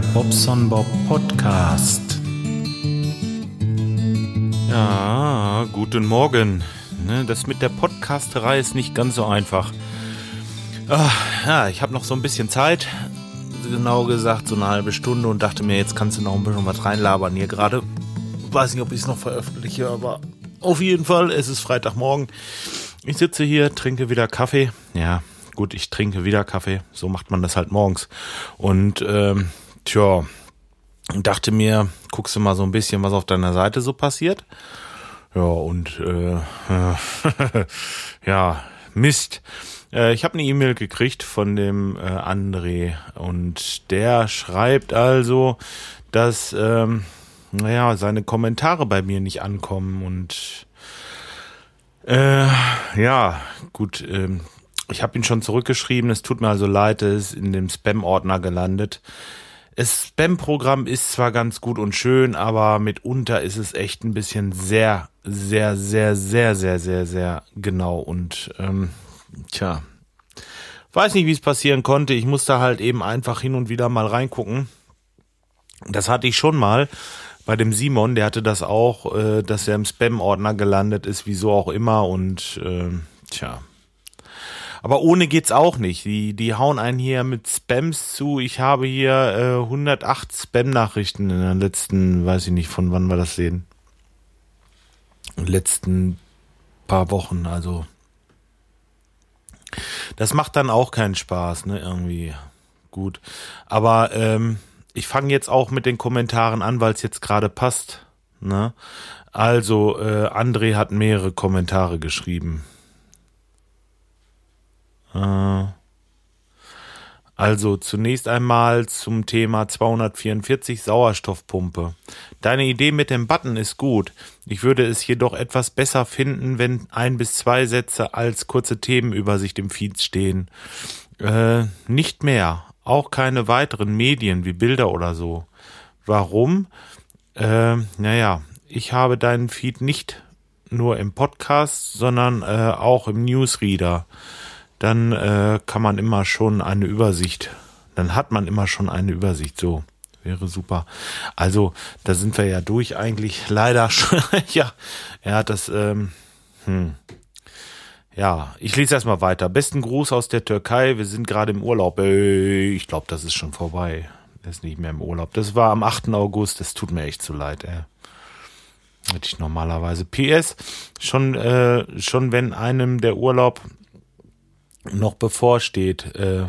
Bobson Bob Podcast. Ja, guten Morgen. Ne, das mit der Podcasterei ist nicht ganz so einfach. Ah, ja, ich habe noch so ein bisschen Zeit. Genau gesagt, so eine halbe Stunde und dachte mir, jetzt kannst du noch ein bisschen was reinlabern hier gerade. Weiß nicht, ob ich es noch veröffentliche, aber auf jeden Fall, es ist Freitagmorgen. Ich sitze hier, trinke wieder Kaffee. Ja, gut, ich trinke wieder Kaffee. So macht man das halt morgens. Und ähm, tja, dachte mir, guckst du mal so ein bisschen, was auf deiner Seite so passiert. Ja, und äh, ja, Mist. Äh, ich habe eine E-Mail gekriegt von dem äh, André und der schreibt also, dass ähm, naja, seine Kommentare bei mir nicht ankommen und äh, ja, gut, ähm, ich habe ihn schon zurückgeschrieben, es tut mir also leid, es ist in dem Spam-Ordner gelandet. Das Spam-Programm ist zwar ganz gut und schön, aber mitunter ist es echt ein bisschen sehr, sehr, sehr, sehr, sehr, sehr, sehr genau. Und ähm, tja, weiß nicht, wie es passieren konnte. Ich musste halt eben einfach hin und wieder mal reingucken. Das hatte ich schon mal bei dem Simon, der hatte das auch, äh, dass er im Spam-Ordner gelandet ist, wieso auch immer. Und äh, tja, aber ohne geht's auch nicht. Die, die hauen einen hier mit Spams zu. Ich habe hier äh, 108 Spam-Nachrichten in den letzten, weiß ich nicht, von wann wir das sehen. letzten paar Wochen, also. Das macht dann auch keinen Spaß, ne, irgendwie. Gut. Aber ähm, ich fange jetzt auch mit den Kommentaren an, weil es jetzt gerade passt. Ne? Also, äh, André hat mehrere Kommentare geschrieben. Äh, also zunächst einmal zum Thema 244 Sauerstoffpumpe. Deine Idee mit dem Button ist gut. Ich würde es jedoch etwas besser finden, wenn ein bis zwei Sätze als kurze Themenübersicht im Feed stehen. Äh, nicht mehr. Auch keine weiteren Medien wie Bilder oder so. Warum? Äh, naja, ich habe deinen Feed nicht nur im Podcast, sondern äh, auch im Newsreader dann äh, kann man immer schon eine Übersicht, dann hat man immer schon eine Übersicht. So, wäre super. Also, da sind wir ja durch eigentlich. Leider schon. ja, er hat das, ähm, hm. Ja, ich lese erstmal weiter. Besten Gruß aus der Türkei. Wir sind gerade im Urlaub. Äh, ich glaube, das ist schon vorbei. Er ist nicht mehr im Urlaub. Das war am 8. August. Das tut mir echt zu leid, ey. Hätte ich normalerweise. PS, schon, äh, schon wenn einem der Urlaub noch bevorsteht. Äh,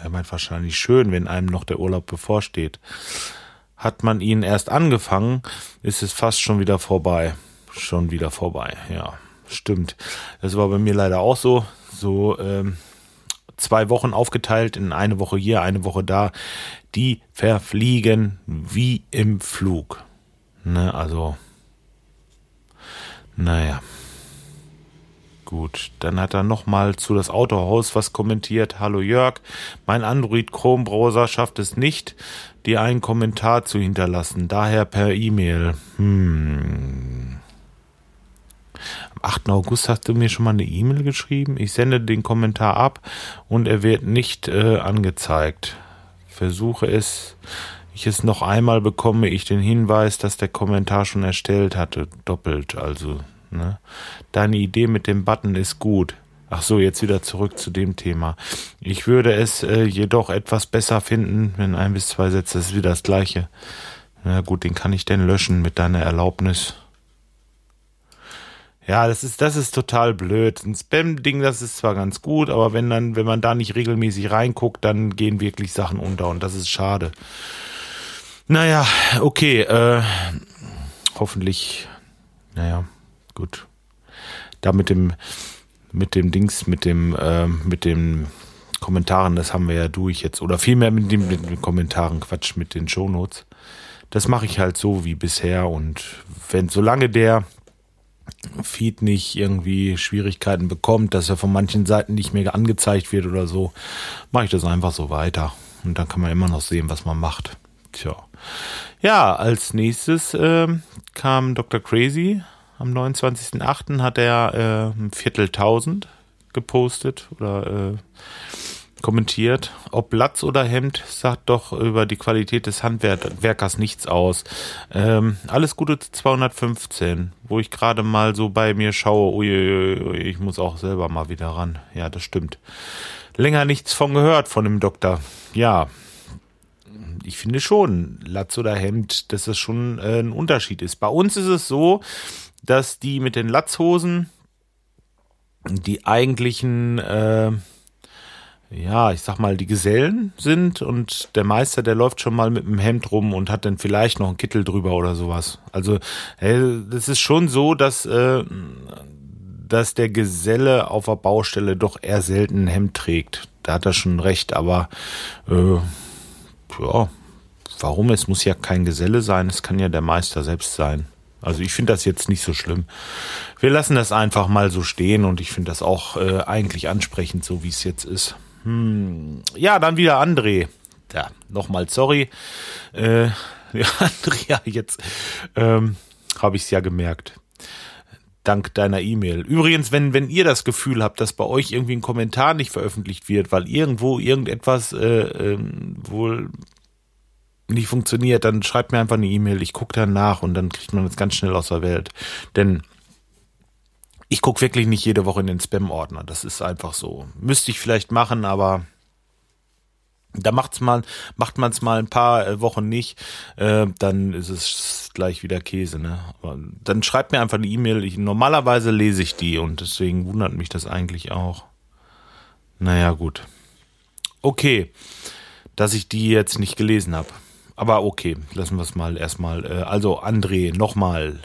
er meint wahrscheinlich schön, wenn einem noch der Urlaub bevorsteht. Hat man ihn erst angefangen, ist es fast schon wieder vorbei. Schon wieder vorbei, ja. Stimmt. Das war bei mir leider auch so. So ähm, zwei Wochen aufgeteilt in eine Woche hier, eine Woche da. Die verfliegen wie im Flug. Ne, also. Naja. Gut, dann hat er nochmal zu das Autohaus was kommentiert. Hallo Jörg, mein Android Chrome Browser schafft es nicht, dir einen Kommentar zu hinterlassen, daher per E-Mail. Hm. Am 8. August hast du mir schon mal eine E-Mail geschrieben. Ich sende den Kommentar ab und er wird nicht äh, angezeigt. Versuche es, ich es noch einmal bekomme ich den Hinweis, dass der Kommentar schon erstellt hatte. Doppelt, also Ne? Deine Idee mit dem Button ist gut. Ach so, jetzt wieder zurück zu dem Thema. Ich würde es äh, jedoch etwas besser finden, wenn ein bis zwei Sätze, ist wieder das gleiche. Na gut, den kann ich denn löschen mit deiner Erlaubnis. Ja, das ist, das ist total blöd. Ein Spam-Ding, das ist zwar ganz gut, aber wenn dann, wenn man da nicht regelmäßig reinguckt, dann gehen wirklich Sachen unter und das ist schade. Naja, okay, äh, hoffentlich, naja gut. Da mit dem, mit dem Dings, mit dem, äh, mit den Kommentaren, das haben wir ja durch jetzt. Oder vielmehr mit, dem, mit den Kommentaren, Quatsch, mit den Shownotes. Das mache ich halt so wie bisher. Und wenn, solange der Feed nicht irgendwie Schwierigkeiten bekommt, dass er von manchen Seiten nicht mehr angezeigt wird oder so, mache ich das einfach so weiter. Und dann kann man immer noch sehen, was man macht. Tja. Ja, als nächstes äh, kam Dr. Crazy am 29.08. hat er äh, ein Vierteltausend gepostet oder kommentiert, ob Latz oder Hemd sagt doch über die Qualität des Handwerkers nichts aus. Ähm, alles Gute zu 215, wo ich gerade mal so bei mir schaue, ui, ui, ui, ich muss auch selber mal wieder ran. Ja, das stimmt. Länger nichts von gehört von dem Doktor. Ja, ich finde schon, Latz oder Hemd, dass das schon äh, ein Unterschied ist. Bei uns ist es so, dass die mit den Latzhosen die eigentlichen äh, ja, ich sag mal, die Gesellen sind und der Meister, der läuft schon mal mit einem Hemd rum und hat dann vielleicht noch einen Kittel drüber oder sowas. Also, äh, das ist schon so, dass, äh, dass der Geselle auf der Baustelle doch eher selten ein Hemd trägt. Da hat er schon recht, aber äh, ja, warum? Es muss ja kein Geselle sein, es kann ja der Meister selbst sein. Also ich finde das jetzt nicht so schlimm. Wir lassen das einfach mal so stehen und ich finde das auch äh, eigentlich ansprechend, so wie es jetzt ist. Hm. Ja, dann wieder André. Ja, nochmal sorry. Äh, ja, Andrea, jetzt ähm, habe ich es ja gemerkt. Dank deiner E-Mail. Übrigens, wenn, wenn ihr das Gefühl habt, dass bei euch irgendwie ein Kommentar nicht veröffentlicht wird, weil irgendwo irgendetwas äh, äh, wohl nicht funktioniert, dann schreibt mir einfach eine E-Mail. Ich gucke nach und dann kriegt man das ganz schnell aus der Welt. Denn ich gucke wirklich nicht jede Woche in den Spam-Ordner. Das ist einfach so. Müsste ich vielleicht machen, aber da macht's mal, macht man es mal ein paar äh, Wochen nicht, äh, dann ist es gleich wieder Käse. Ne? Aber dann schreibt mir einfach eine E-Mail. normalerweise lese ich die und deswegen wundert mich das eigentlich auch. Naja, gut. Okay, dass ich die jetzt nicht gelesen habe. Aber okay, lassen wir es mal erstmal. Äh, also André, nochmal.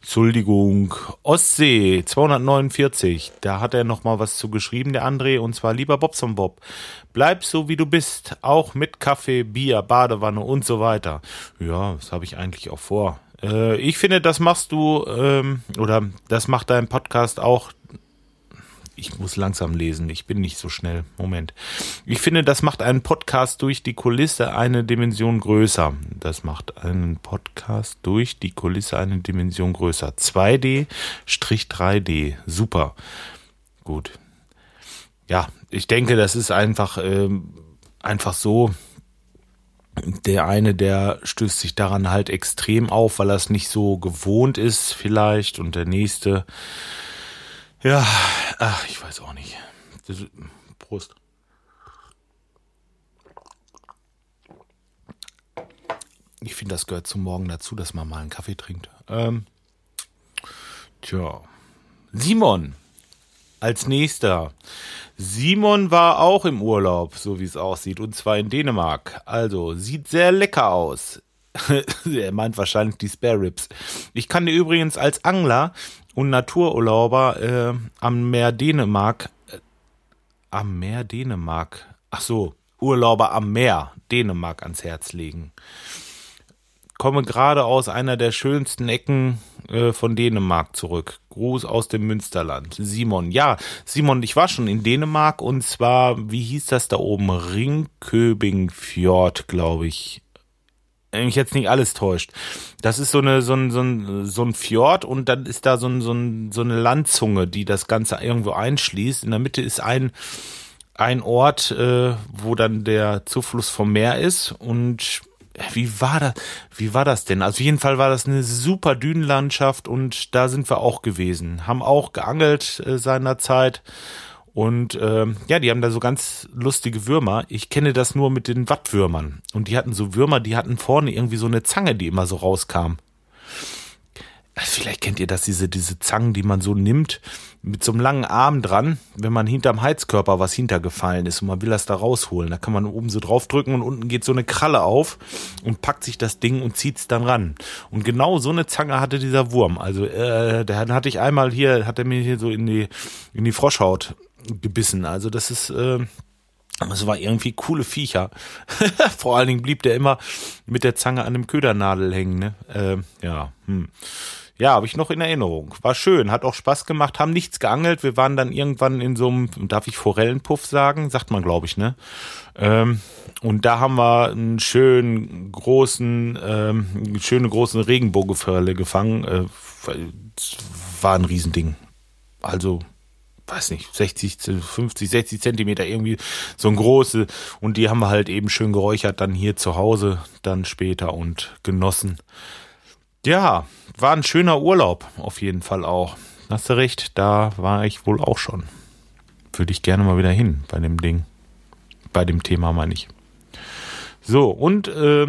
Entschuldigung, Ostsee 249, da hat er noch mal was zu geschrieben, der André, und zwar lieber Bobson Bob, bleib so wie du bist, auch mit Kaffee, Bier, Badewanne und so weiter. Ja, das habe ich eigentlich auch vor. Äh, ich finde, das machst du, ähm, oder das macht dein Podcast auch ich muss langsam lesen, ich bin nicht so schnell. Moment. Ich finde, das macht einen Podcast durch die Kulisse eine Dimension größer. Das macht einen Podcast durch die Kulisse eine Dimension größer. 2D-3D. Super. Gut. Ja, ich denke, das ist einfach, ähm, einfach so. Der eine, der stößt sich daran halt extrem auf, weil er es nicht so gewohnt ist, vielleicht. Und der nächste, ja, ach, ich weiß auch nicht. Das, Prost. Ich finde, das gehört zum Morgen dazu, dass man mal einen Kaffee trinkt. Ähm, tja. Simon als nächster. Simon war auch im Urlaub, so wie es aussieht, und zwar in Dänemark. Also, sieht sehr lecker aus. er meint wahrscheinlich die Spare Ribs. Ich kann dir übrigens als Angler und Natururlauber äh, am Meer Dänemark, äh, am Meer Dänemark, ach so, Urlauber am Meer Dänemark ans Herz legen. Komme gerade aus einer der schönsten Ecken äh, von Dänemark zurück. Gruß aus dem Münsterland. Simon. Ja, Simon, ich war schon in Dänemark und zwar, wie hieß das da oben? Ringköbing Fjord, glaube ich mich jetzt nicht alles täuscht. Das ist so eine so ein, so ein, so ein Fjord und dann ist da so, ein, so, ein, so eine Landzunge, die das Ganze irgendwo einschließt. In der Mitte ist ein ein Ort, äh, wo dann der Zufluss vom Meer ist und wie war das? Wie war das denn? Also auf jeden Fall war das eine super Dünenlandschaft und da sind wir auch gewesen. Haben auch geangelt äh, seinerzeit und ähm, ja, die haben da so ganz lustige Würmer. Ich kenne das nur mit den Wattwürmern. Und die hatten so Würmer, die hatten vorne irgendwie so eine Zange, die immer so rauskam. Vielleicht kennt ihr das, diese, diese Zangen, die man so nimmt, mit so einem langen Arm dran, wenn man hinterm Heizkörper was hintergefallen ist und man will das da rausholen. Da kann man oben so draufdrücken und unten geht so eine Kralle auf und packt sich das Ding und zieht's dann ran. Und genau so eine Zange hatte dieser Wurm. Also, äh, der hatte ich einmal hier, hat er mir hier so in die, in die Froschhaut gebissen. Also das ist, äh, das war irgendwie coole Viecher. Vor allen Dingen blieb der immer mit der Zange an dem Ködernadel hängen. Ne? Äh, ja, hm. Ja, habe ich noch in Erinnerung. War schön, hat auch Spaß gemacht, haben nichts geangelt. Wir waren dann irgendwann in so einem, darf ich Forellenpuff sagen? Sagt man, glaube ich, ne? Ähm, und da haben wir einen schönen großen, ähm, schöne großen Regenbogenforelle gefangen. Äh, war ein Riesending. Also weiß nicht, 60, 50, 60 Zentimeter irgendwie so ein große. Und die haben wir halt eben schön geräuchert, dann hier zu Hause, dann später und genossen. Ja, war ein schöner Urlaub, auf jeden Fall auch. Hast du recht, da war ich wohl auch schon. Würde ich gerne mal wieder hin bei dem Ding. Bei dem Thema meine ich. So, und äh,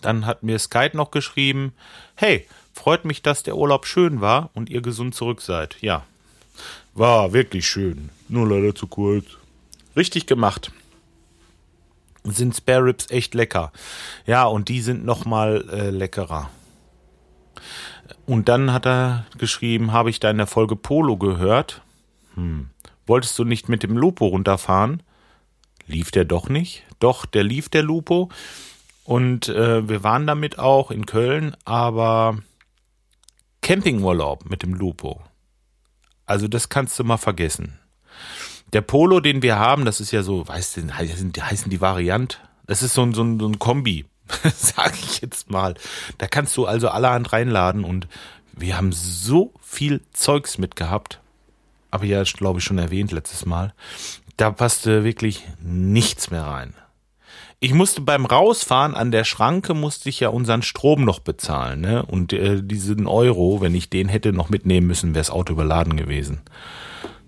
dann hat mir Skype noch geschrieben, hey, freut mich, dass der Urlaub schön war und ihr gesund zurück seid. Ja, war wirklich schön. Nur leider zu kurz. Richtig gemacht. Sind Spare Ribs echt lecker. Ja, und die sind noch mal äh, leckerer. Und dann hat er geschrieben, habe ich deine Folge Polo gehört? Hm. Wolltest du nicht mit dem Lupo runterfahren? Lief der doch nicht? Doch, der lief der Lupo. Und äh, wir waren damit auch in Köln, aber Campingurlaub mit dem Lupo. Also das kannst du mal vergessen. Der Polo, den wir haben, das ist ja so, weißt du, heißen, heißen die Variant. Das ist so ein, so ein, so ein Kombi, sag ich jetzt mal. Da kannst du also allerhand reinladen und wir haben so viel Zeugs mitgehabt. Aber ja, glaube ich, schon erwähnt letztes Mal. Da passte wirklich nichts mehr rein. Ich musste beim Rausfahren an der Schranke musste ich ja unseren Strom noch bezahlen, ne? Und äh, diesen Euro, wenn ich den hätte noch mitnehmen müssen, wäre das Auto überladen gewesen.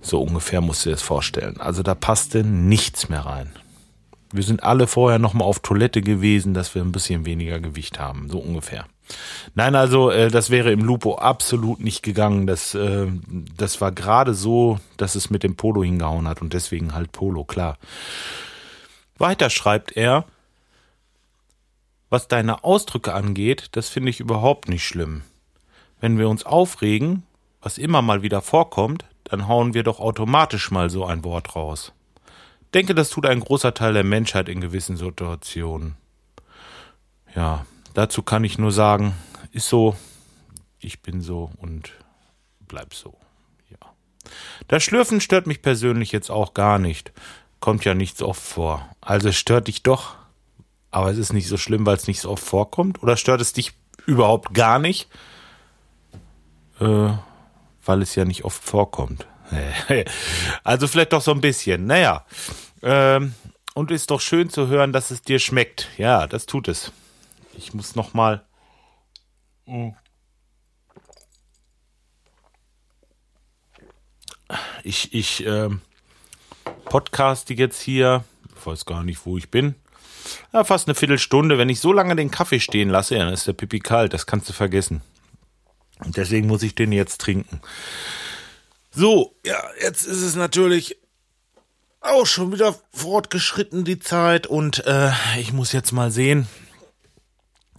So ungefähr musst du dir das vorstellen. Also da passte nichts mehr rein. Wir sind alle vorher noch mal auf Toilette gewesen, dass wir ein bisschen weniger Gewicht haben, so ungefähr. Nein, also äh, das wäre im Lupo absolut nicht gegangen. Das, äh, das war gerade so, dass es mit dem Polo hingehauen hat und deswegen halt Polo, klar. Weiter schreibt er, was deine Ausdrücke angeht, das finde ich überhaupt nicht schlimm. Wenn wir uns aufregen, was immer mal wieder vorkommt, dann hauen wir doch automatisch mal so ein Wort raus. Denke, das tut ein großer Teil der Menschheit in gewissen Situationen. Ja, dazu kann ich nur sagen, ist so, ich bin so und bleib so. Ja. Das Schlürfen stört mich persönlich jetzt auch gar nicht kommt ja nicht so oft vor. Also es stört dich doch, aber es ist nicht so schlimm, weil es nicht so oft vorkommt. Oder stört es dich überhaupt gar nicht, äh, weil es ja nicht oft vorkommt. also vielleicht doch so ein bisschen. Naja, ähm, und ist doch schön zu hören, dass es dir schmeckt. Ja, das tut es. Ich muss noch mal. Ich, ich, ähm, podcaste jetzt hier, ich weiß gar nicht, wo ich bin. Ja, fast eine Viertelstunde. Wenn ich so lange den Kaffee stehen lasse, dann ist der Pipi kalt. Das kannst du vergessen. Und deswegen muss ich den jetzt trinken. So, ja, jetzt ist es natürlich auch schon wieder fortgeschritten, die Zeit. Und äh, ich muss jetzt mal sehen,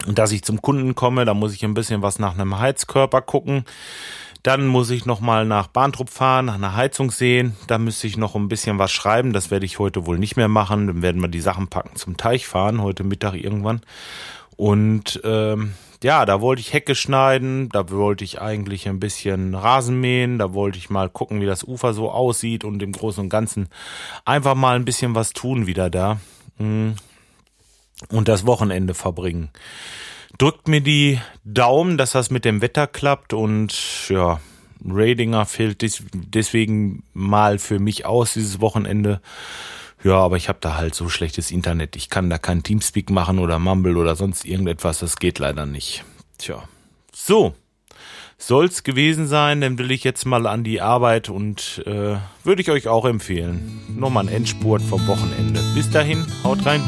dass ich zum Kunden komme. Da muss ich ein bisschen was nach einem Heizkörper gucken. Dann muss ich nochmal nach Bahntrupp fahren, nach einer Heizung sehen. Da müsste ich noch ein bisschen was schreiben. Das werde ich heute wohl nicht mehr machen. Dann werden wir die Sachen packen zum Teich fahren, heute Mittag irgendwann. Und ähm, ja, da wollte ich Hecke schneiden, da wollte ich eigentlich ein bisschen Rasen mähen, da wollte ich mal gucken, wie das Ufer so aussieht und im Großen und Ganzen einfach mal ein bisschen was tun wieder da. Hm. Und das Wochenende verbringen drückt mir die Daumen, dass das mit dem Wetter klappt und ja, Radinger fällt deswegen mal für mich aus dieses Wochenende. Ja, aber ich habe da halt so schlechtes Internet. Ich kann da kein Teamspeak machen oder Mumble oder sonst irgendetwas. Das geht leider nicht. Tja. So. Soll's gewesen sein, dann will ich jetzt mal an die Arbeit und äh, würde ich euch auch empfehlen. Nochmal ein Endspurt vom Wochenende. Bis dahin, haut rein.